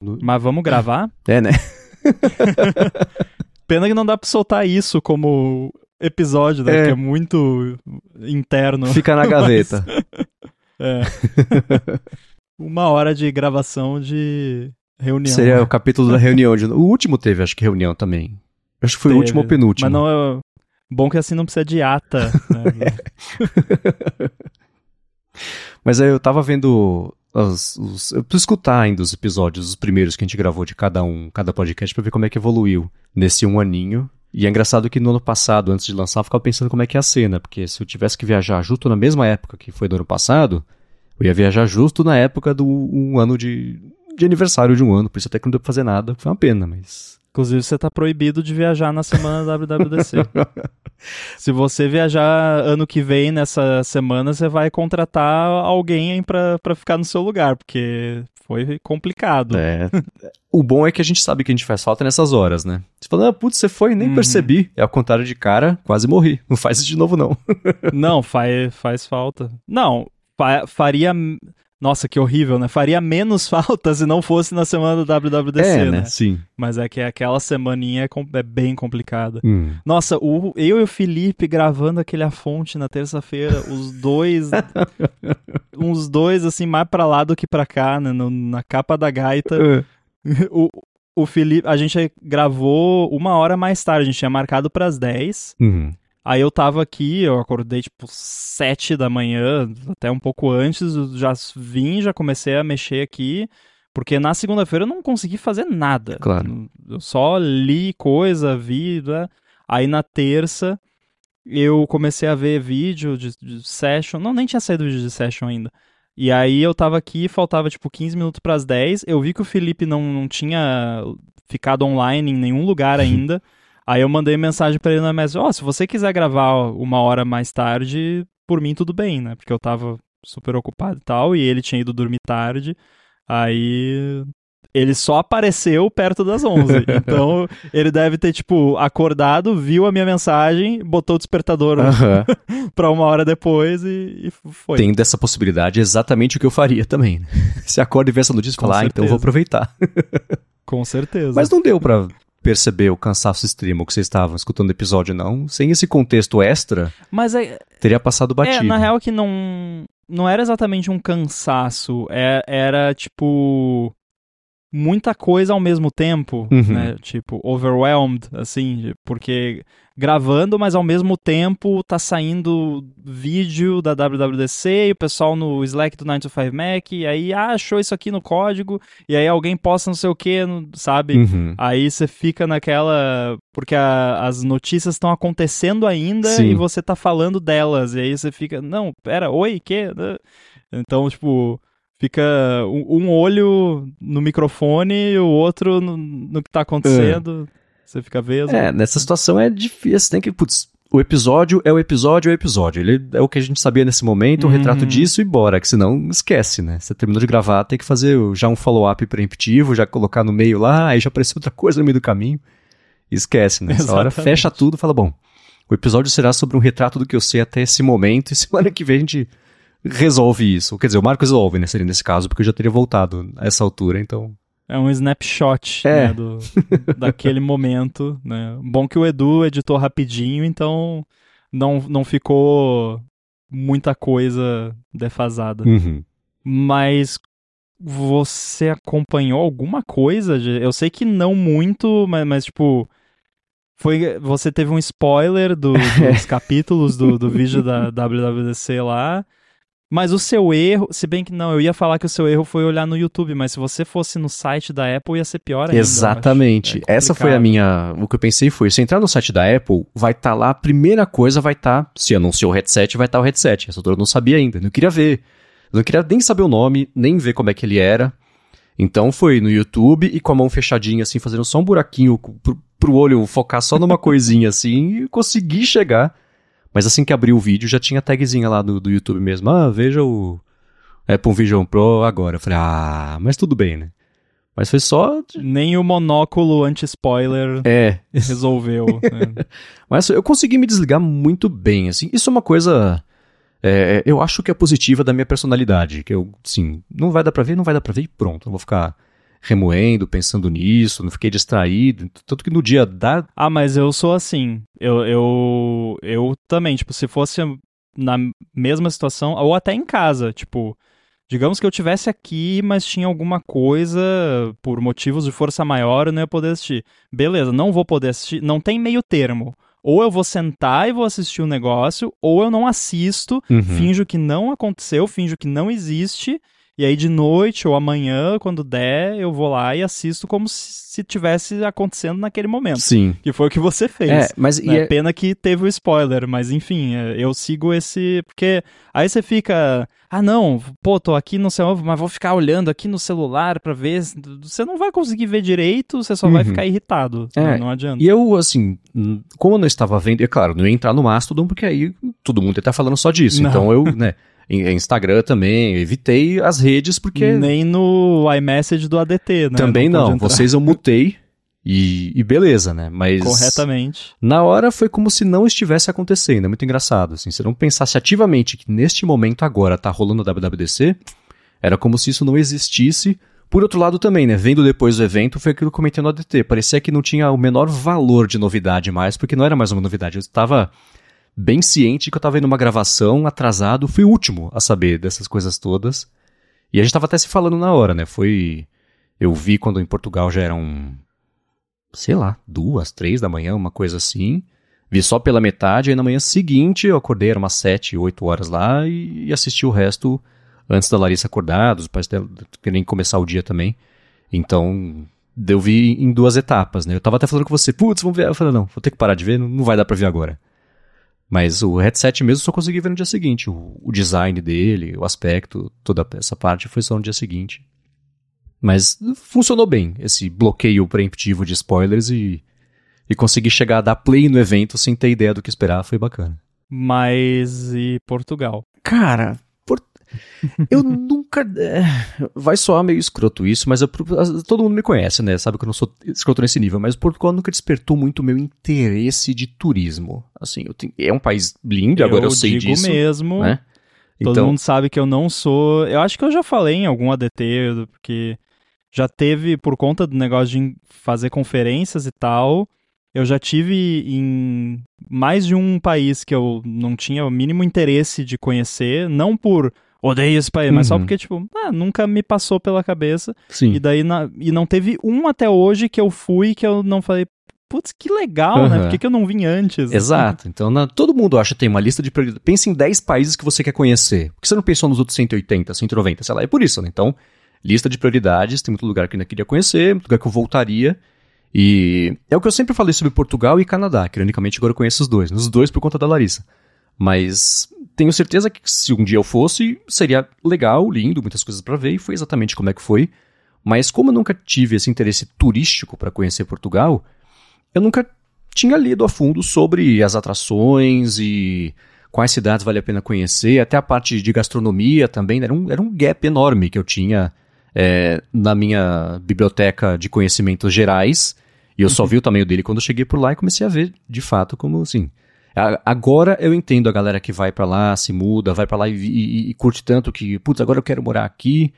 Mas vamos gravar? É, né? Pena que não dá pra soltar isso como episódio, né? É. Porque é muito interno. Fica na gaveta. É. Uma hora de gravação de reunião. Seria o capítulo da reunião. De... O último teve, acho que reunião também. Acho que foi o Teve. último ou penúltimo. Mas não é. Bom que assim não precisa de ata. né? Mas aí eu tava vendo. Os, os- eu preciso escutar ainda os episódios, os primeiros que a gente gravou de cada um, cada podcast, pra ver como é que evoluiu nesse um aninho. E é engraçado que no ano passado, antes de lançar, eu ficava pensando como é que é a cena, porque se eu tivesse que viajar justo na mesma época que foi do ano passado, eu ia viajar justo na época do um ano de, de aniversário de um ano, por isso até que não deu pra fazer nada, foi uma pena, mas. Inclusive, você tá proibido de viajar na semana da WWDC. Se você viajar ano que vem nessa semana, você vai contratar alguém pra, pra ficar no seu lugar, porque foi complicado. É. O bom é que a gente sabe que a gente faz falta nessas horas, né? Você fala, ah, putz, você foi, nem Uhum. percebi. É ao contrário de cara, quase morri. Não faz isso de novo, não. Não, faz, faz falta. Não, fa- faria. Nossa, que horrível, né? Faria menos falta se não fosse na semana da WWDC, é, né? né? Sim. Mas é que aquela semaninha é, é bem complicada. Hum. Nossa, o, eu e o Felipe gravando aquele A Fonte na terça-feira, os dois. uns dois, assim, mais pra lá do que pra cá, né? no- na capa da gaita. É. O, o Felipe. A gente gravou uma hora mais tarde, a gente tinha marcado pras 10. Uhum. Aí eu tava aqui, eu acordei tipo 7 da manhã, até um pouco antes, já vim, já comecei a mexer aqui, porque na segunda-feira eu não consegui fazer nada. Claro. Eu só li coisa, vi, né? aí na terça eu comecei a ver vídeo de, de session, não, nem tinha saído vídeo de session ainda. E aí eu tava aqui, faltava tipo 15 minutos pras 10, eu vi que o Felipe não, não tinha ficado online em nenhum lugar ainda. Aí eu mandei mensagem pra ele na mensagem, ó, se você quiser gravar uma hora mais tarde, por mim tudo bem, né? Porque eu tava super ocupado e tal, e ele tinha ido dormir tarde. Aí ele só apareceu perto das 11. então ele deve ter, tipo, acordado, viu a minha mensagem, botou o despertador Aham. pra uma hora depois e, e foi. Tem dessa possibilidade exatamente o que eu faria também. né? Se acorda e vê essa notícia e fala, ah, então vou aproveitar. Com certeza. Mas não deu pra perceber o cansaço extremo que vocês estavam escutando o episódio, não. Sem esse contexto extra, Mas é, teria passado batido. É, na real que não não era exatamente um cansaço, é- era tipo muita coisa ao mesmo tempo, Uhum. né? Tipo, overwhelmed, assim, porque gravando, mas ao mesmo tempo tá saindo vídeo da WWDC e o pessoal no Slack do 9 to 5 Mac, e aí ah, achou isso aqui no código, e aí alguém posta não sei o que, sabe? Uhum. Aí você fica naquela. Porque a- as notícias estão acontecendo ainda Sim. e você tá falando delas. E aí você fica. Não, pera, oi, que? Então, tipo, fica um, olho no microfone e o outro no, no que tá acontecendo. Você fica vesgo. É, nessa situação é difícil. Você tem que. Putz, o episódio é o episódio, é o episódio. Ele é o que a gente sabia nesse momento, um Uhum. retrato disso e bora, que senão esquece, né? Você terminou de gravar, tem que fazer o- já um follow-up preemptivo, já colocar no meio lá, aí já apareceu outra coisa no meio do caminho. Esquece, né? Essa hora fecha tudo e fala: bom, o episódio será sobre um retrato do que eu sei até esse momento, e semana que vem a gente resolve isso. Quer dizer, o Marcos resolve, né? Seria nesse caso, porque eu já teria voltado a essa altura, então. É um snapshot É. né, do, daquele momento. Né? Bom que o Edu editou rapidinho, então não, não ficou muita coisa defasada. Uhum. Mas você acompanhou alguma coisa? Eu sei que não muito, mas, mas, tipo. Foi, você teve um spoiler do- dos capítulos do, do vídeo da WWDC lá. Mas o seu erro, se bem que não, eu ia falar que o seu erro foi olhar no YouTube, mas se você fosse no site da Apple ia ser pior ainda. Exatamente. É Essa foi a minha. O que eu pensei foi: se entrar no site da Apple, vai estar lá, a primeira coisa vai estar. se anunciou o headset, vai estar o headset. Essa altura eu não sabia ainda, não queria ver. Eu não queria nem saber o nome, nem ver como é que ele era. Então foi no YouTube e com a mão fechadinha, assim, fazendo só um buraquinho pro, pro olho focar só numa coisinha assim, e consegui chegar. Mas assim que abri o vídeo, já tinha a tagzinha lá do, do YouTube mesmo. Ah, veja o Apple Vision Pro agora. Eu falei, ah, mas tudo bem, né? Mas foi só. Nem o monóculo anti-spoiler É. resolveu. né? Mas eu consegui me desligar muito bem, assim. Isso é uma coisa. é, eu acho que é positiva da minha personalidade. Que eu, sim, não vai dar pra ver, não vai dar pra ver e pronto. Eu vou ficar remoendo, pensando nisso, não fiquei distraído. Tanto que no dia da. Ah, mas eu sou assim. Eu, eu, eu também, tipo, se fosse na mesma situação, ou até em casa, tipo, digamos que eu tivesse aqui, mas tinha alguma coisa por motivos de força maior, eu não ia poder assistir. Beleza, não vou poder assistir, não tem meio termo. Ou eu vou sentar e vou assistir o um negócio, ou eu não assisto, Uhum. finjo que não aconteceu, finjo que não existe, e aí de noite ou amanhã, quando der, eu vou lá e assisto como se tivesse acontecendo naquele momento. Sim. Que foi o que você fez. É, mas e né? é- Pena que teve o spoiler, mas enfim, é, eu sigo esse. Porque aí você fica. Ah, não, pô, tô aqui no seu. Mas vou ficar olhando aqui no celular pra ver. Você não vai conseguir ver direito, você só vai Uhum. ficar irritado. É, né? Não adianta. E eu, assim, como eu não estava vendo, é claro, não ia entrar no Mastodon, porque aí todo mundo ia estar falando só disso. Não. Então eu, né, Instagram também, eu evitei as redes, porque Nem no iMessage do ADT, né? também não. entrar Vocês eu mutei e, e beleza, né? Mas. Corretamente. Na hora foi como se não estivesse acontecendo, é muito engraçado, assim, se eu não pensasse ativamente que neste momento agora tá rolando a WWDC, era como se isso não existisse. Por outro lado também, né, vendo depois do evento, foi aquilo que eu comentei no ADT, parecia que não tinha o menor valor de novidade mais, porque não era mais uma novidade, eu estava bem ciente que eu estava indo uma gravação atrasado, fui o último a saber dessas coisas todas, e a gente estava até se falando na hora, né, foi... Eu vi quando em Portugal já eram sei lá, duas, três da manhã, uma coisa assim. Vi só pela metade, aí na manhã seguinte eu acordei, era umas sete, oito horas lá e, e assisti o resto antes da Larissa acordar, dos pais dela querem começar o dia também. Então, eu vi em duas etapas, né? Eu tava até falando com você, putz, vamos ver. Eu falei, não, vou ter que parar de ver, não, não vai dar pra ver agora. Mas o headset mesmo só consegui ver no dia seguinte. O, o design dele, o aspecto, toda essa parte foi só no dia seguinte. Mas funcionou bem, esse bloqueio preemptivo de spoilers e, e conseguir chegar a dar play no evento sem ter ideia do que esperar foi bacana. Mas e Portugal? Cara, eu nunca. é, Vai soar meio escroto isso, mas eu- todo mundo me conhece, né? Sabe que eu não sou escroto nesse nível, mas Portugal nunca despertou muito o meu interesse de turismo. Assim, eu tenho- é um país lindo, agora eu, sei digo disso. mesmo. né? Todo Então, mundo sabe que eu não sou. Eu acho que eu já falei em algum ADT, porque já teve, por conta do negócio de fazer conferências e tal, eu já tive em mais de um país que eu não tinha o mínimo interesse de conhecer, não por odeio esse país, mas só Uhum. porque, tipo, ah, nunca me passou pela cabeça. sim. E daí na- e não teve um até hoje que eu fui que eu não falei, putz, que legal, né? Aham. Por que, que eu não vim antes? Exato. Então, na- todo mundo acha que tem uma lista de prioridades. Pensa em 10 países que você quer conhecer. Por que você não pensou nos outros 180, 190? Sei lá, é por isso, né? Então, lista de prioridades, tem muito lugar que eu ainda queria conhecer, muito lugar que eu voltaria. E é o que eu sempre falei sobre Portugal e Canadá, que ironicamente agora eu conheço os dois. Os dois por conta da Larissa. Mas tenho certeza que se um dia eu fosse, seria legal, lindo, muitas coisas pra ver, e foi exatamente como é que foi. Mas como eu nunca tive esse interesse turístico pra conhecer Portugal, eu nunca tinha lido a fundo sobre as atrações e quais cidades vale a pena conhecer, até a parte de gastronomia também. Era um, era um gap enorme que eu tinha é, na minha biblioteca de conhecimentos gerais. E eu só vi o tamanho dele quando eu cheguei por lá e comecei a ver, de fato, como assim. Agora eu entendo a galera que vai pra lá, se muda, vai pra lá e, e- e curte tanto que, putz, agora eu quero morar aqui,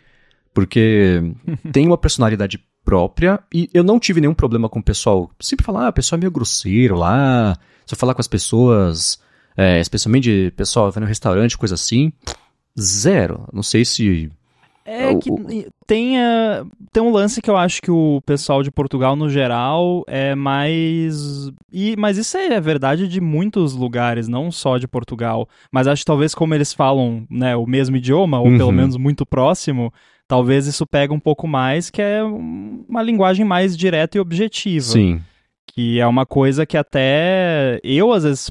porque tem uma personalidade própria e eu não tive nenhum problema com o pessoal. Sempre falar, ah, o pessoal é meio grosseiro lá, se eu falar com as pessoas, é, especialmente de pessoal vai no restaurante, coisa assim, zero. Não sei se. É O- que tem, ah, tem um lance que eu acho que o pessoal de Portugal, no geral, é mais. E, mas isso é verdade de muitos lugares, não só de Portugal. Mas acho que talvez como eles falam né, o mesmo idioma, ou pelo Uhum. menos muito próximo, talvez isso pega um pouco mais, que é um- uma linguagem mais direta e objetiva. Sim. Que é uma coisa que até eu, às vezes,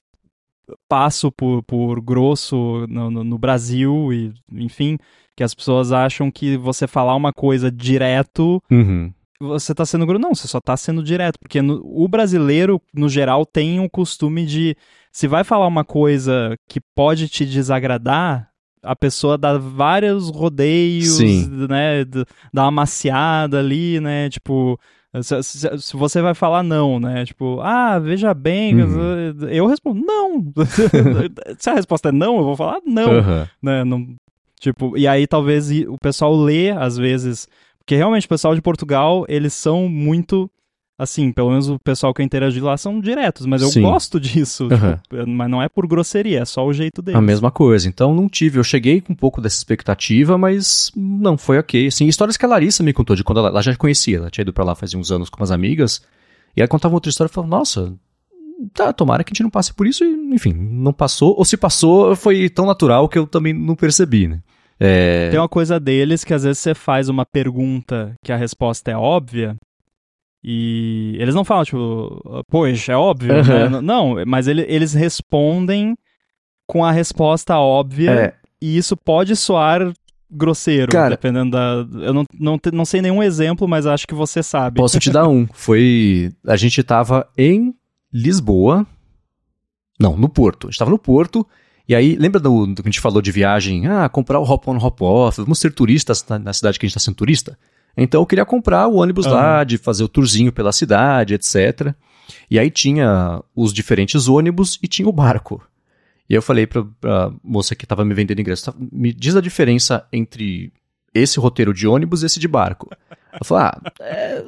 passo por, por grosso no, no- no Brasil e, enfim, que as pessoas acham que você falar uma coisa direto, Uhum. você tá sendo grosso. Não, você só tá sendo direto. Porque no- o brasileiro, no geral, tem o costume de. Se vai falar uma coisa que pode te desagradar, a pessoa dá vários rodeios, Sim. né? Dá uma maciada ali, né? Tipo. Se, se- se você vai falar não, né? Tipo, ah, veja bem, Uhum. eu respondo não. se a resposta é não, eu vou falar não Aham. né? Não, tipo, e aí talvez o pessoal lê, às vezes, Porque realmente o pessoal de Portugal, eles são muito assim, pelo menos o pessoal que eu interagi lá são diretos, mas eu Sim. gosto disso, Aham. tipo, mas não é por grosseria, é só o jeito deles. A mesma coisa. Então não tive. Eu cheguei com um pouco dessa expectativa, mas não foi ok. Assim, histórias que a Larissa me contou de quando ela, ela já conhecia. Ela tinha ido pra lá fazia uns anos com umas amigas. E ela contava outra história e falava: Nossa, tá, tomara que a gente não passe por isso. E, enfim, não passou. Ou se passou, foi tão natural que eu também não percebi, né? É, Tem uma coisa deles que às vezes você faz uma pergunta que a resposta é óbvia. E eles não falam, tipo, poxa, é óbvio. Aham. né? Não, mas ele- eles respondem com a resposta óbvia. é, E isso pode soar grosseiro, Cara- dependendo da. Eu não, não, não sei nenhum exemplo, mas acho que você sabe. Posso te dar um. Foi. A gente tava em Lisboa. Não, no Porto. A gente tava no Porto. E aí, lembra do, do que a gente falou de viagem? Ah, comprar o hop on, hop off. Vamos ser turistas na, na cidade que a gente tá sendo turista? Então eu queria comprar o ônibus lá, de fazer o tourzinho pela cidade, etc. E aí tinha os diferentes ônibus e tinha o barco. E aí eu falei pra, pra moça que tava me vendendo ingresso, "Tá, me diz a diferença entre esse roteiro de ônibus e esse de barco. Ela falou, ah, é,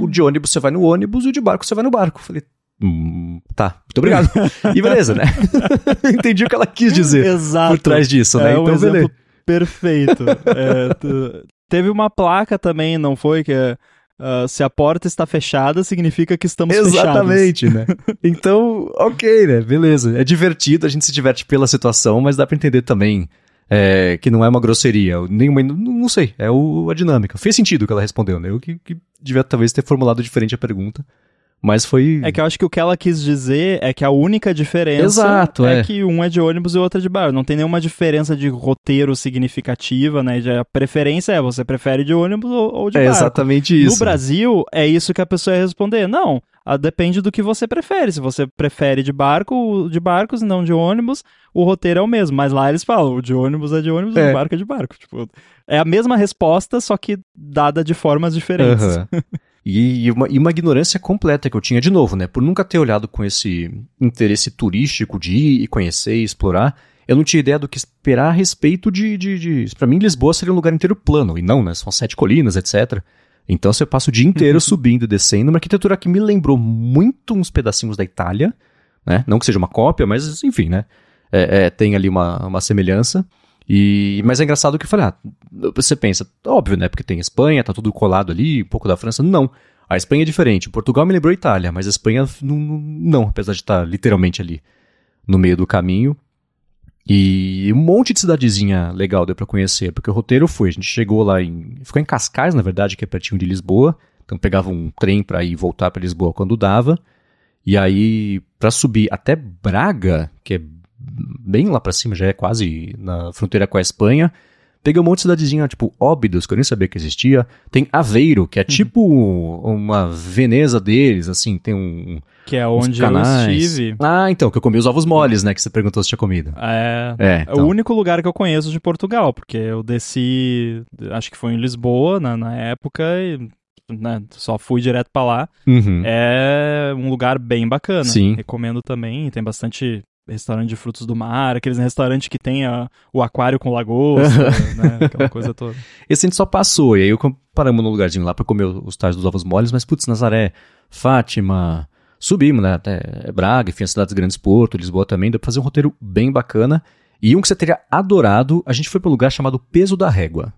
o de ônibus você vai no ônibus e o de barco você vai no barco. Eu falei, hum, tá, muito obrigado. E beleza, né? Entendi o que ela quis dizer Exato. por trás disso, né? É então, beleza. perfeito. É, tu- Teve uma placa também, não foi? Que é, ah, se a porta está fechada, significa que estamos fechados. Exatamente, né? Então, ok, né? Beleza. É divertido, a gente se diverte pela situação, mas dá pra entender também é, que não é uma grosseria. Nenhuma, não, não sei, é o, a dinâmica. Fez sentido o que ela respondeu, né? Eu que, que devia talvez ter formulado diferente a pergunta. Mas foi. É que eu acho que o que ela quis dizer é que a única diferença Exato, é, é. que um é de ônibus e o outro é de bar. Não tem nenhuma diferença de roteiro significativa, né? Já A preferência é você prefere de ônibus ou, de é barco. exatamente isso. No Brasil, é isso que a pessoa ia responder. Não, depende do que você prefere. Se você prefere de barco, de barcos e não de ônibus, o roteiro é o mesmo. Mas lá eles falam, o de ônibus é de ônibus, É. o barco é de barco. Tipo, é a mesma resposta, só que dada de formas diferentes. Aham. E, e uma, e uma ignorância completa que eu tinha de novo, né? Por nunca ter olhado com esse interesse turístico de ir e conhecer e explorar, eu não tinha ideia do que esperar a respeito de. de, de... Para mim, Lisboa seria um lugar inteiro plano, e não, né? São sete colinas, etc. Então você passa o dia inteiro subindo e descendo, uma arquitetura que me lembrou muito uns pedacinhos da Itália, né? Não que seja uma cópia, mas enfim, né? É, é, tem ali uma, uma semelhança. E, mas é engraçado que eu falei, ah, você pensa, óbvio, né? Porque tem Espanha, tá tudo colado ali, um pouco da França. Não. A Espanha é diferente. Portugal me lembrou a Itália, mas a Espanha não, não, apesar de estar literalmente ali no meio do caminho. E um monte de cidadezinha legal deu pra conhecer, porque o roteiro foi, a gente chegou lá em, ficou em Cascais, na verdade, que é pertinho de Lisboa. Então pegava um trem pra ir voltar pra Lisboa quando dava. E aí pra subir até Braga, que é bem lá pra cima, já é quase na fronteira com a Espanha. Peguei um monte de cidadezinha, tipo Óbidos, que eu nem sabia que existia. Tem Aveiro, que é tipo uma Veneza deles, assim, tem um. Que é onde eu estive. Ah, então, que eu comi os ovos moles, né? Que você perguntou se tinha comido. É, É, é então. o único lugar que eu conheço de Portugal, porque eu desci, acho que foi em Lisboa na, na época e né, só fui direto pra lá. Uhum. É um lugar bem bacana. Sim. Recomendo também. Tem bastante restaurante de frutos do mar, aqueles restaurantes que tem a- o aquário com lagosta, né? Aquela coisa toda. Esse a gente só passou, e aí eu paramos num lugarzinho lá pra comer os tais dos ovos moles, mas putz, Nazaré, Fátima, subimos, né, até Braga, enfim, as cidades grandes, Porto, Lisboa também, deu pra fazer um roteiro bem bacana. E um que você teria adorado, a gente foi pra um lugar chamado Peso da Régua,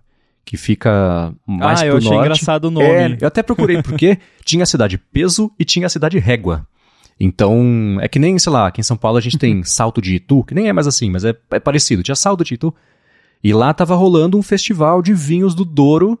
que fica mais ah, pro eu achei norte. engraçado o nome. É, eu até procurei porque tinha a cidade Peso e tinha a cidade Régua. Então, é que nem, sei lá, aqui em São Paulo a gente tem Salto de Itu, que nem é mais assim, mas é, é parecido. Tinha Salto de Itu. E lá tava rolando um festival de vinhos do Douro.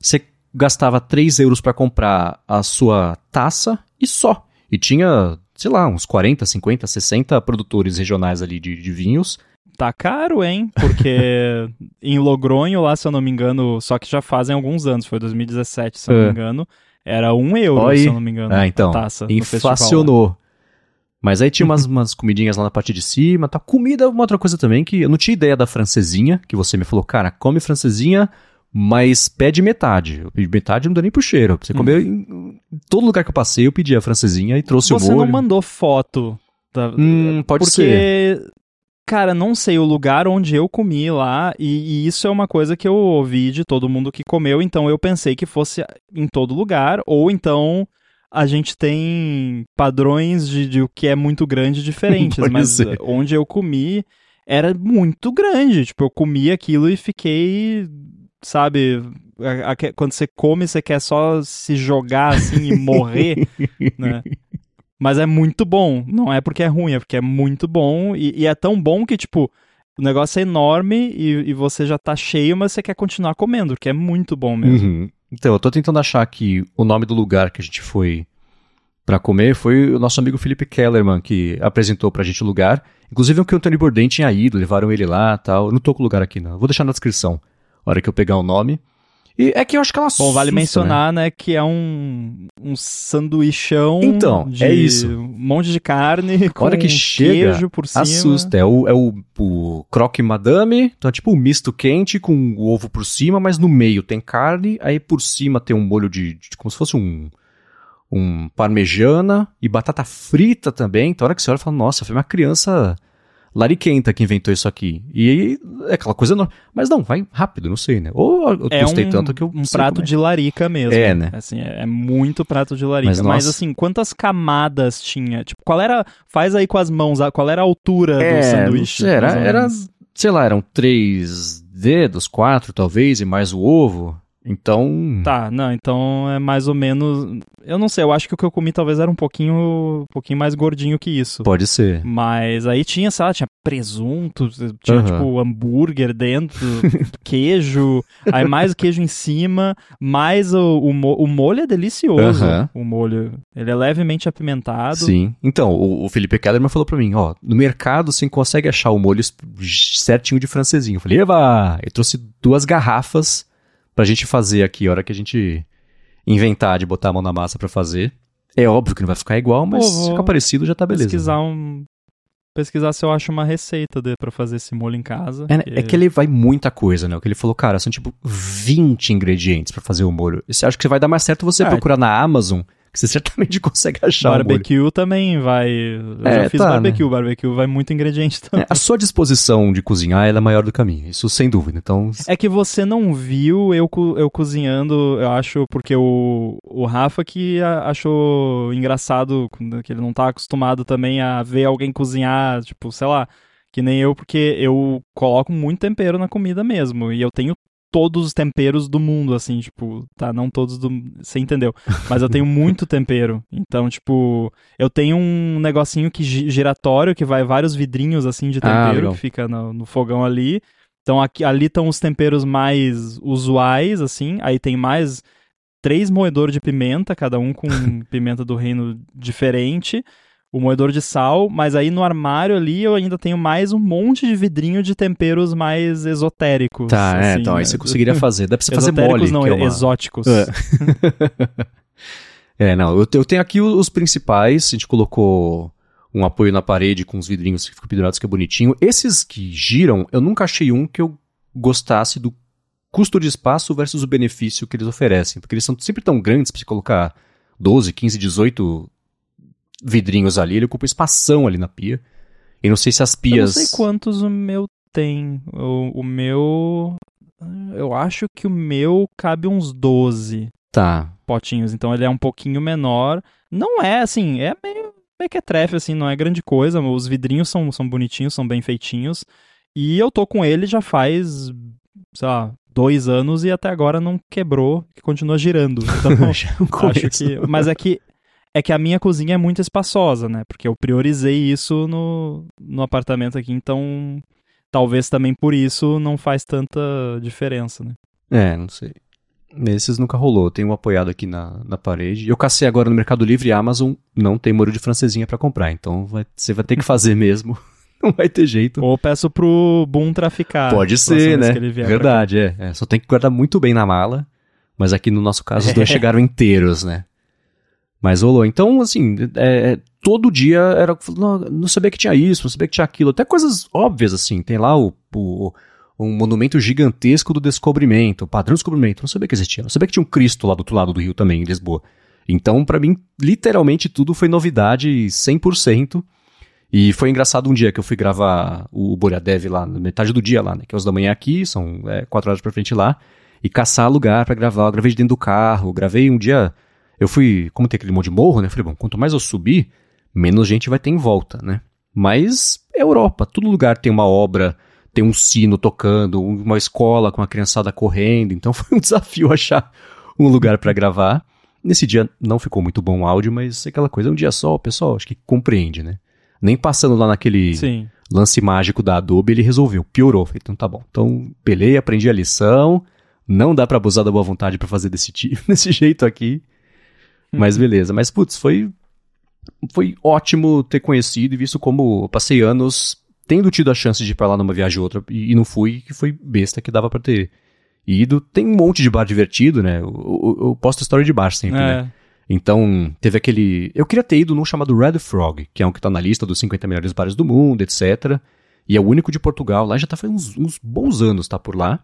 Você gastava 3 euros pra comprar a sua taça e só. E tinha, sei lá, uns 40, 50, 60 produtores regionais ali de, de vinhos. Tá caro, hein? Porque em Logronho, lá, se eu não me engano, só que já fazem alguns anos, foi 2017, se eu não É. me engano, era um euro, aí. se eu não me engano, Ah, então, taça inflacionou. Mas aí tinha umas, umas comidinhas lá na parte de cima, tá? Comida é uma outra coisa também que eu não tinha ideia da francesinha, que você me falou, cara, come francesinha, mas pede metade. Eu pedi metade não dá nem pro cheiro. Você comer em, em todo lugar que eu passei, eu pedi a francesinha e trouxe Você o molho. não mandou foto da... Hum, pode porque ser. Cara, não sei o lugar onde eu comi lá, e, e, isso é uma coisa que eu ouvi de todo mundo que comeu, então eu pensei que fosse em todo lugar, ou então a gente tem padrões de, de o que é muito grande diferentes, mas ser. onde eu comi era muito grande, tipo, eu comi aquilo e fiquei, sabe, a, a, quando você come, você quer só se jogar assim e morrer, né? Mas é muito bom. Não é porque é ruim, é porque é muito bom. E, e é tão bom que, tipo, o negócio é enorme e, e, você já tá cheio, mas você quer continuar comendo, que é muito bom mesmo. Uhum. Então, eu tô tentando achar que o nome do lugar que a gente foi para comer foi o nosso amigo Felipe Kellerman, que apresentou pra gente o lugar. Inclusive, o que o Antônio Bourdain tinha ido, levaram ele lá tal. Eu não tô com o lugar aqui, não. Vou deixar na descrição, a hora que eu pegar o nome. E é que eu acho que ela Bom, vale mencionar, né? né, que é um, um sanduichão então, de é isso. um monte de carne com hora que chega, queijo por cima. Assusta. É o, é o, o croque madame, então é tipo um misto quente com o ovo por cima, mas no meio tem carne, aí por cima tem um molho de, de como se fosse um um parmejana e batata frita também. Então, a hora que você olha, fala, nossa, foi uma criança lariquenta que inventou isso aqui. E é aquela coisa enorme. Mas não, vai rápido, não sei, né? Ou eu é gostei um, tanto que eu. Um prato é. de larica mesmo. É, né? Assim, é, é muito prato de larica. Mas, Mas, assim, quantas camadas tinha? Tipo, qual era. Faz aí com as mãos, qual era a altura é, do sanduíche? Era, era, sei lá, eram três dedos, quatro talvez, e mais o ovo. Então. Tá, não, então é mais ou menos. Eu não sei, eu acho que o que eu comi talvez era um pouquinho, um pouquinho mais gordinho que isso. Pode ser. Mas aí tinha, sei lá, tinha presunto, tinha uhum. tipo hambúrguer dentro, queijo, aí mais o queijo em cima, mais o, o, o molho é delicioso. Uhum. O molho. Ele é levemente apimentado. Sim. Então, o, o Felipe Kellerman falou pra mim: ó, no mercado você consegue achar o molho certinho de francesinho. Eu falei, Eva! Eu trouxe duas garrafas pra gente fazer aqui, a hora que a gente inventar de botar a mão na massa para fazer. É óbvio que não vai ficar igual, mas Pô, se ficar parecido já tá beleza. Pesquisar um pesquisar se eu acho uma receita de, pra fazer esse molho em casa. É, que... é que ele vai muita coisa, né? O que ele falou, cara, são tipo 20 ingredientes para fazer o molho. Você acha que vai dar mais certo você é. procurar na Amazon que você certamente consegue achar Barbecue um também vai. Eu é, já fiz tá, barbecue, né? barbecue vai muito ingrediente também. É, a sua disposição de cozinhar é maior do caminho, isso sem dúvida. Então... É que você não viu eu, eu cozinhando, eu acho, porque o, o Rafa que achou engraçado, que ele não tá acostumado também a ver alguém cozinhar, tipo, sei lá. Que nem eu, porque eu coloco muito tempero na comida mesmo. E eu tenho todos os temperos do mundo, assim, tipo, tá, não todos do. Você entendeu? Mas eu tenho muito tempero. Então, tipo, eu tenho um negocinho que giratório que vai vários vidrinhos, assim, de ah, tempero, ah, que fica no, no, fogão ali. Então, aqui, ali estão os temperos mais usuais, assim. Aí tem mais três moedores de pimenta, cada um com pimenta do reino diferente o moedor de sal, mas aí no armário ali eu ainda tenho mais um monte de vidrinho de temperos mais esotéricos. Tá, é, assim, é, então aí você conseguiria fazer. Dá pra você fazer mole. não, é uma... exóticos. É. é, não, eu, eu tenho aqui os principais, a gente colocou um apoio na parede com os vidrinhos que ficam pendurados que é bonitinho. Esses que giram, eu nunca achei um que eu gostasse do custo de espaço versus o benefício que eles oferecem, porque eles são sempre tão grandes para você colocar 12, 15, 18 vidrinhos ali, ele ocupa espação ali na pia. E não sei se as pias. Eu não sei quantos o meu tem. O, o meu. Eu acho que o meu cabe uns 12 tá. potinhos. Então ele é um pouquinho menor. Não é assim, é meio mequetrefe, assim, não é grande coisa. Os vidrinhos são, são bonitinhos, são bem feitinhos. E eu tô com ele já faz, sei lá, dois anos e até agora não quebrou, que continua girando. Então, acho que. Mas é que é que a minha cozinha é muito espaçosa, né? Porque eu priorizei isso no, no apartamento aqui, então talvez também por isso não faz tanta diferença, né? É, não sei. Nesses nunca rolou. Tem um apoiado aqui na, na parede. Eu cacei agora no Mercado Livre e Amazon, não tem molho de francesinha para comprar. Então vai, você vai ter que fazer mesmo. não vai ter jeito. Ou peço pro Boom traficar. Pode ser, né? Verdade, é, é. Só tem que guardar muito bem na mala. Mas aqui no nosso caso, os dois chegaram inteiros, né? Mas rolou. Então, assim, é, é, todo dia era. Não, não, sabia que tinha isso, não sabia que tinha aquilo. Até coisas óbvias, assim. Tem lá o, o um monumento gigantesco do descobrimento, o padrão do descobrimento. Não sabia que existia. Não sabia que tinha um Cristo lá do outro lado do rio também, em Lisboa. Então, para mim, literalmente tudo foi novidade 100%. E foi engraçado um dia que eu fui gravar o Boreadev lá, na metade do dia lá, né? Que é os da manhã aqui, são é, quatro horas pra frente lá. E caçar lugar para gravar. Eu gravei de dentro do carro, gravei um dia. Eu fui, como tem aquele monte de morro, né? Eu falei, bom, quanto mais eu subir, menos gente vai ter em volta, né? Mas é Europa, todo lugar tem uma obra, tem um sino tocando, uma escola com a criançada correndo, então foi um desafio achar um lugar para gravar. Nesse dia não ficou muito bom o áudio, mas aquela coisa, é um dia só, o pessoal acho que compreende, né? Nem passando lá naquele Sim. lance mágico da Adobe, ele resolveu, piorou. Falei, então tá bom. Então, pelei, aprendi a lição. Não dá para abusar da boa vontade para fazer desse, desse jeito aqui. Mas Uhum. beleza. Mas, putz, foi, foi ótimo ter conhecido e visto como passei anos tendo tido a chance de ir pra lá numa viagem ou outra e, e não fui, que foi besta que dava para ter ido. Tem um monte de bar divertido, né? Eu, eu, eu posto história de bar sempre, né? É. Então, teve aquele. Eu queria ter ido num chamado Red Frog, que é um que tá na lista dos 50 melhores bares do mundo, etc. E é o único de Portugal. Lá já tá faz uns, uns bons anos, tá por lá.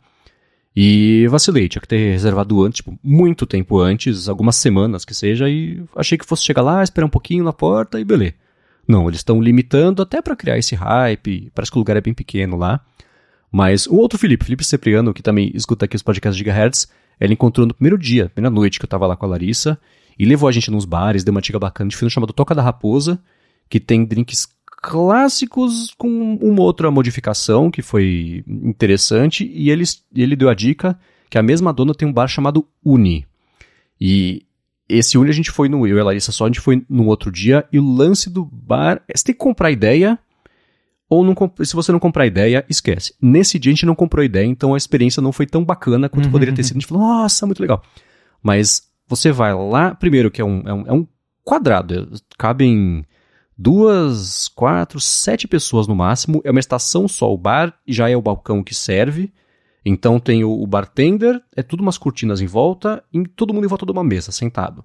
E vacilei, tinha que ter reservado antes, tipo, muito tempo antes, algumas semanas que seja, e achei que fosse chegar lá, esperar um pouquinho na porta e beleza. Não, eles estão limitando até pra criar esse hype, parece que o lugar é bem pequeno lá. Mas o outro Felipe, Felipe Cipriano, que também escuta aqui os podcasts de Gigahertz, ele encontrou no primeiro dia, primeira noite que eu tava lá com a Larissa, e levou a gente nos bares, deu uma dica bacana, fez um chamado Toca da Raposa, que tem drinks clássicos com uma outra modificação que foi interessante, e ele, ele deu a dica que a mesma dona tem um bar chamado Uni. E esse Uni a gente foi no, eu e a Larissa só, a gente foi no outro dia, e o lance do bar, é, você tem que comprar ideia, ou não, se você não comprar ideia, esquece. Nesse dia a gente não comprou ideia, então a experiência não foi tão bacana quanto poderia ter sido. A gente falou, nossa, muito legal. Mas você vai lá, primeiro que é um, é um, é um quadrado, é- cabem duas, quatro, sete pessoas no máximo, é uma estação só, o bar e já é o balcão que serve, então tem o, bartender, é tudo umas cortinas em volta, e todo mundo em volta de uma mesa, sentado.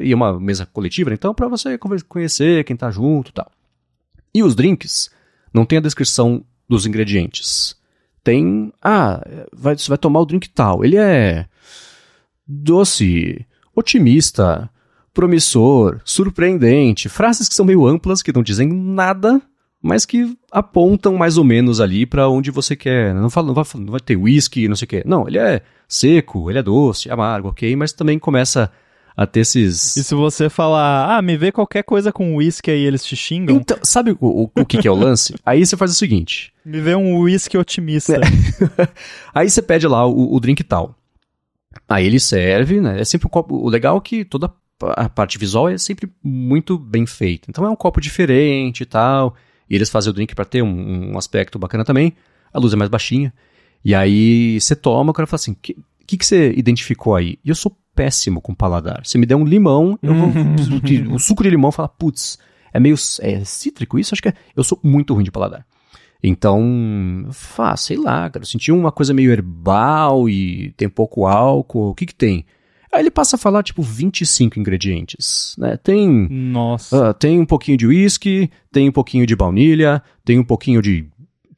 E é uma mesa coletiva, então para você conhecer quem tá junto e tal. E os drinks, não tem a descrição dos ingredientes. Tem, ah, vai, você vai tomar o drink tal, ele é doce, otimista, promissor, surpreendente, frases que são meio amplas, que não dizem nada, mas que apontam mais ou menos ali pra onde você quer. Não, fala, não, vai, não vai ter whisky, não sei o quê. Não, ele é seco, ele é doce, amargo, ok, mas também começa a ter esses. E se você falar, ah, me vê qualquer coisa com uísque aí, eles te xingam? Então, sabe o, o, o que, que é o lance? Aí você faz o seguinte: Me vê um uísque otimista. Aí você pede lá o, o drink tal. Aí ele serve, né? É sempre um copo. O legal é que toda a parte visual é sempre muito bem feita. Então é um copo diferente e tal. E eles fazem o drink pra ter um, um aspecto bacana também. A luz é mais baixinha. E aí você toma, o cara fala assim: o que, que, que você identificou aí? E eu sou péssimo com paladar. Se me der um limão, eu vou. o suco de limão fala, putz, é meio é cítrico isso? Acho que é. Eu sou muito ruim de paladar. Então, fá, sei lá, cara, eu senti uma coisa meio herbal e tem pouco álcool, o que que tem? Aí ele passa a falar, tipo, 25 ingredientes, né? Tem, Nossa. ah, tem um pouquinho de whisky, tem um pouquinho de baunilha, tem um pouquinho de,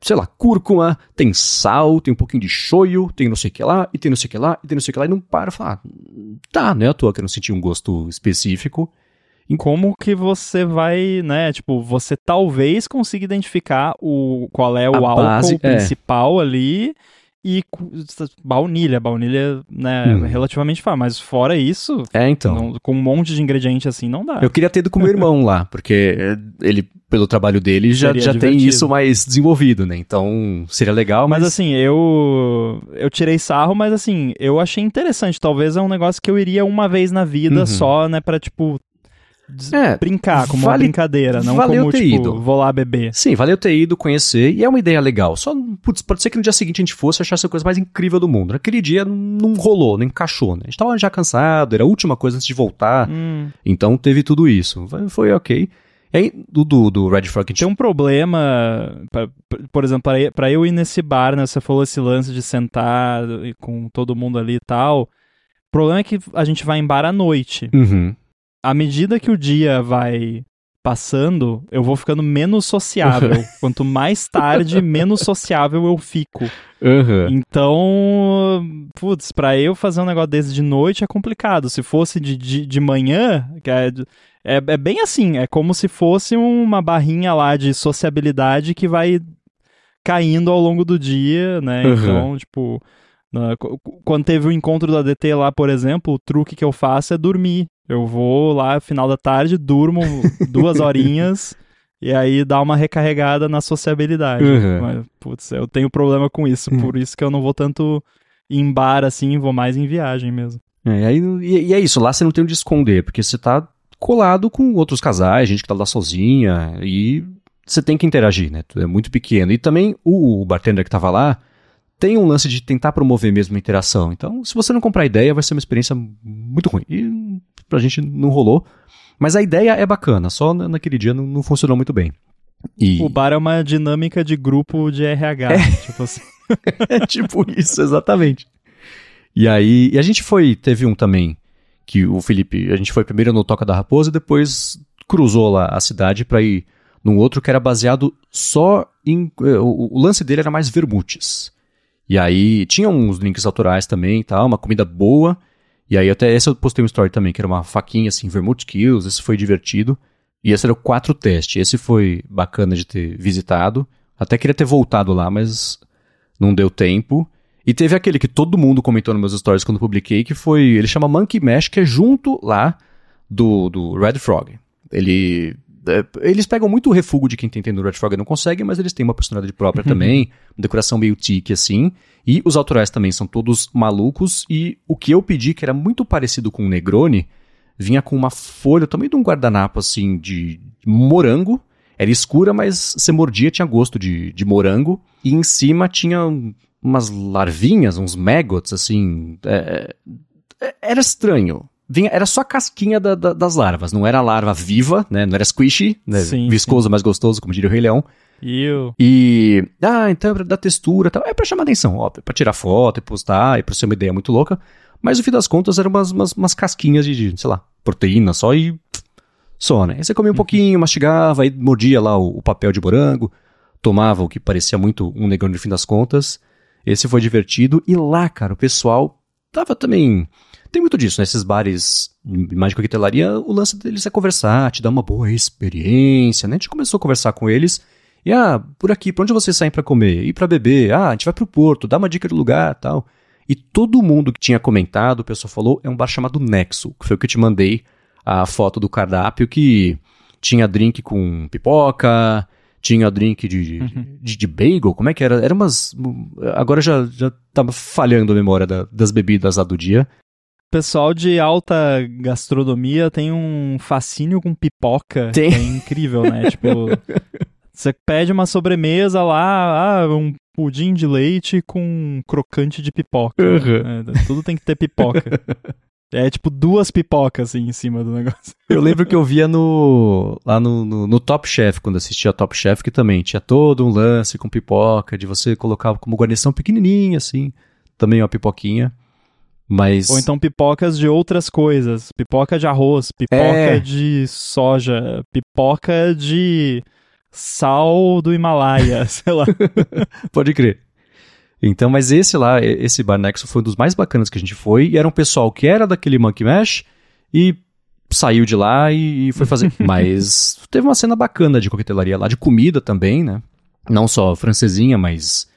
sei lá, cúrcuma, tem sal, tem um pouquinho de shoyu, tem não sei o que lá, e tem não sei o que lá, e tem não sei o que lá, e não para, fala, ah, tá, não é à toa que eu não senti um gosto específico. Como que você vai, né? Tipo, você talvez consiga identificar o qual é o A álcool base, é. principal ali e baunilha. Baunilha, né, Hum. relativamente fácil. Mas fora isso, É, então. não- com um monte de ingrediente assim, não dá. Eu queria ter ido com meu irmão lá, porque eh, ele, pelo trabalho dele, já, Seria já tem isso mais desenvolvido, né? Então, seria legal, mas... Mas assim, eu eu tirei sarro, mas assim, eu achei interessante. Talvez é um negócio que eu iria uma vez na vida Uhum. só, né, pra tipo É, brincar como uma vale- brincadeira, não valeu como ter tipo, ido. vou lá beber. Sim, valeu ter ido, conhecer, e é uma ideia legal. Só, putz, pode ser que no dia seguinte a gente fosse e achasse a coisa mais incrível do mundo. Naquele dia não rolou, não encaixou, né? A gente tava já cansado, era a última coisa antes de voltar, Hum, então teve tudo isso. Foi, ok. E aí, do, do, do Red Frog, gente tem um problema, pra- por exemplo, pra eu- ir nesse bar, né, você falou esse lance de sentar e com todo mundo ali e tal. O problema é que a gente vai em bar à noite. Uhum. À medida que o dia vai passando, eu vou ficando menos sociável. Quanto mais tarde, menos sociável eu fico. Uhum. Então, putz, pra eu fazer um negócio desse de noite é complicado. Se fosse de, de, de manhã, é, É, é bem assim, é como se fosse uma barrinha lá de sociabilidade que vai caindo ao longo do dia, né? Uhum. Então, tipo, quando teve o encontro da DT lá, por exemplo, o truque que eu faço é dormir. Eu vou lá, final da tarde, durmo duas horinhas e aí dá uma recarregada na sociabilidade. Uhum. Mas, putz, eu tenho problema com isso, Uhum. por isso que eu não vou tanto em bar assim, vou mais em viagem mesmo. É, aí, e, e é isso, lá você não tem onde esconder, porque você tá colado com outros casais, gente que tá lá sozinha, e você tem que interagir, né? É muito pequeno. E também o, o bartender que tava lá tem um lance de tentar promover mesmo a interação. Então, se você não comprar a ideia, vai ser uma experiência muito ruim. E pra gente não rolou. Mas a ideia é bacana, só na- naquele dia não, não funcionou muito bem. E O bar é uma dinâmica de grupo de RH, tipo assim. é tipo isso, exatamente. E aí, e a gente foi, teve um também, que o Felipe, a gente foi primeiro no Toca da Raposa e depois cruzou lá a cidade pra ir num outro que era baseado só em. eh, O, o lance dele era mais vermutes. E aí tinha uns drinks autorais também e tal, uma comida boa. E aí até esse eu postei um story também, que era uma faquinha assim, vermute kills, esse foi divertido. E esse era o 4 teste. Esse foi bacana de ter visitado. Até queria ter voltado lá, mas não deu tempo. E teve aquele que todo mundo comentou nos meus stories quando publiquei, que foi. Ele chama Monkey Mesh, que é junto lá do, do Red Frog. Ele. É, eles pegam muito o refúgio de quem tem Red Frog e não consegue, mas eles têm uma personalidade própria também, uma decoração meio tique assim. E os autorais também são todos malucos. E o que eu pedi, que era muito parecido com o Negroni, vinha com uma folha, também de um guardanapo assim, de morango. Era escura, mas você mordia, tinha gosto de, de morango. E em cima tinha um- umas larvinhas, uns maggots, assim. é, é, era estranho. Vinha, era só a casquinha da- da- das larvas, não era larva viva, né? Não era squishy, né? Sim, viscoso, mais gostoso, como diria o Rei Leão. E. E. Ah, então é pra dar textura e tal. É pra chamar atenção, óbvio. Pra tirar foto e postar, e pra ser uma ideia muito louca. Mas no fim das contas eram umas, umas, umas casquinhas de, de, sei lá, proteína só e. pff, Só, né? Aí você comia um pouquinho, mastigava, aí mordia lá o, o papel de morango, tomava o que parecia muito um negão no fim das contas. Esse foi divertido. E lá, cara, o pessoal tava também. Tem muito disso, né? Esses bares de mágica coquetelaria, o lance deles é conversar, te dar uma boa experiência, né? A gente começou a conversar com eles. E, ah, por aqui, pra onde vocês saem pra comer? E pra beber? Ah, a gente vai pro Porto, dá uma dica de lugar tal. E todo mundo que tinha comentado, o pessoal falou, é um bar chamado Nexo, que foi o que eu te mandei a foto do cardápio, que tinha drink com pipoca, tinha drink de, de, de bagel, como é que era? Era umas... Agora já, já tava falhando a memória da- das bebidas lá do dia. Pessoal de alta gastronomia tem um fascínio com pipoca Tem. que é incrível, né? tipo, você pede uma sobremesa lá, ah, um pudim de leite com crocante de pipoca. Uhum. É, tudo tem que ter pipoca. É tipo duas pipocas assim em cima do negócio. Eu lembro que eu via no lá no, no, no Top Chef, quando assistia Top Chef, que também tinha todo um lance com pipoca, de você colocar como guarnição pequenininha, assim, também uma pipoquinha. Mas. Ou então pipocas de outras coisas. Pipoca de arroz, pipoca É. de soja, pipoca de sal do Himalaia, sei lá. Pode crer. Então, mas esse lá, esse Bar Nexo foi um dos mais bacanas que a gente foi, e era um pessoal que era daquele Monkey Mesh e saiu de lá e foi fazer. mas teve uma cena bacana de coquetelaria lá, de comida também, né? Não só francesinha, mas.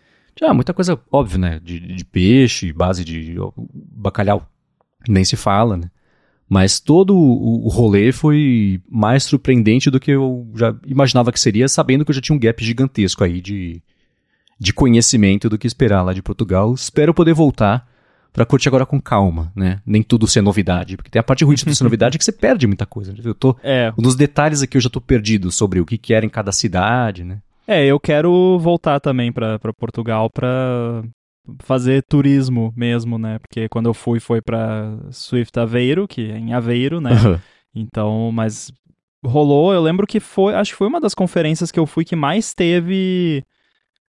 Ah, muita coisa óbvia, né? De, de peixe, base de bacalhau. Nem se fala, né? Mas todo o, o rolê foi mais surpreendente do que eu já imaginava que seria, sabendo que eu já tinha um gap gigantesco aí de, de conhecimento do que esperar lá de Portugal. Espero poder voltar pra curtir agora com calma, né? Nem tudo ser novidade, porque tem a parte ruim de tudo ser novidade que você perde muita coisa. né? Eu tô É, nos detalhes aqui eu já tô perdido sobre o que que era em cada cidade, né? É, eu quero voltar também pra pra Portugal pra fazer turismo mesmo, né? Porque quando eu fui foi pra Swift Aveiro, que é em Aveiro, né? Então, mas rolou, eu lembro que foi, acho que foi uma das conferências que eu fui que mais teve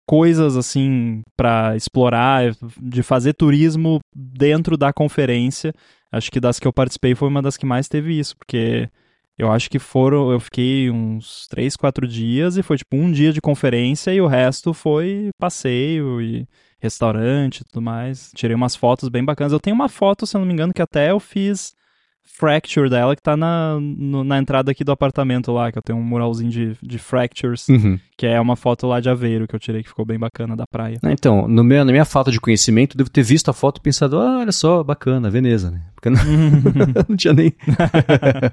coisas assim pra explorar, de fazer turismo dentro da conferência. Acho que das que eu participei foi uma das que mais teve isso, porque eu acho que foram, eu fiquei uns três, quatro dias e foi tipo um dia de conferência e o resto foi passeio e restaurante e tudo mais. Tirei umas fotos bem bacanas. Eu tenho uma foto, se eu não me engano, que até eu fiz fracture dela que tá na, no- na entrada aqui do apartamento lá, que eu tenho um muralzinho de, de fractures, Uhum. que é uma foto lá de Aveiro que eu tirei que ficou bem bacana da praia. Então, no meu, na minha falta de conhecimento, devo ter visto a foto e pensado, ah, olha só, bacana, Veneza, né? Porque eu não, tinha nem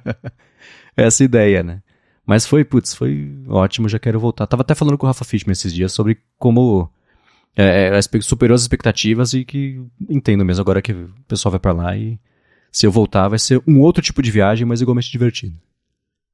essa ideia, né? Mas foi, putz, foi ótimo, já quero voltar. Tava até falando com o Rafa Fishman esses dias sobre como é, é, superou as expectativas e que entendo mesmo agora que o pessoal vai pra lá e se eu voltar vai ser um outro tipo de viagem, mas igualmente divertido.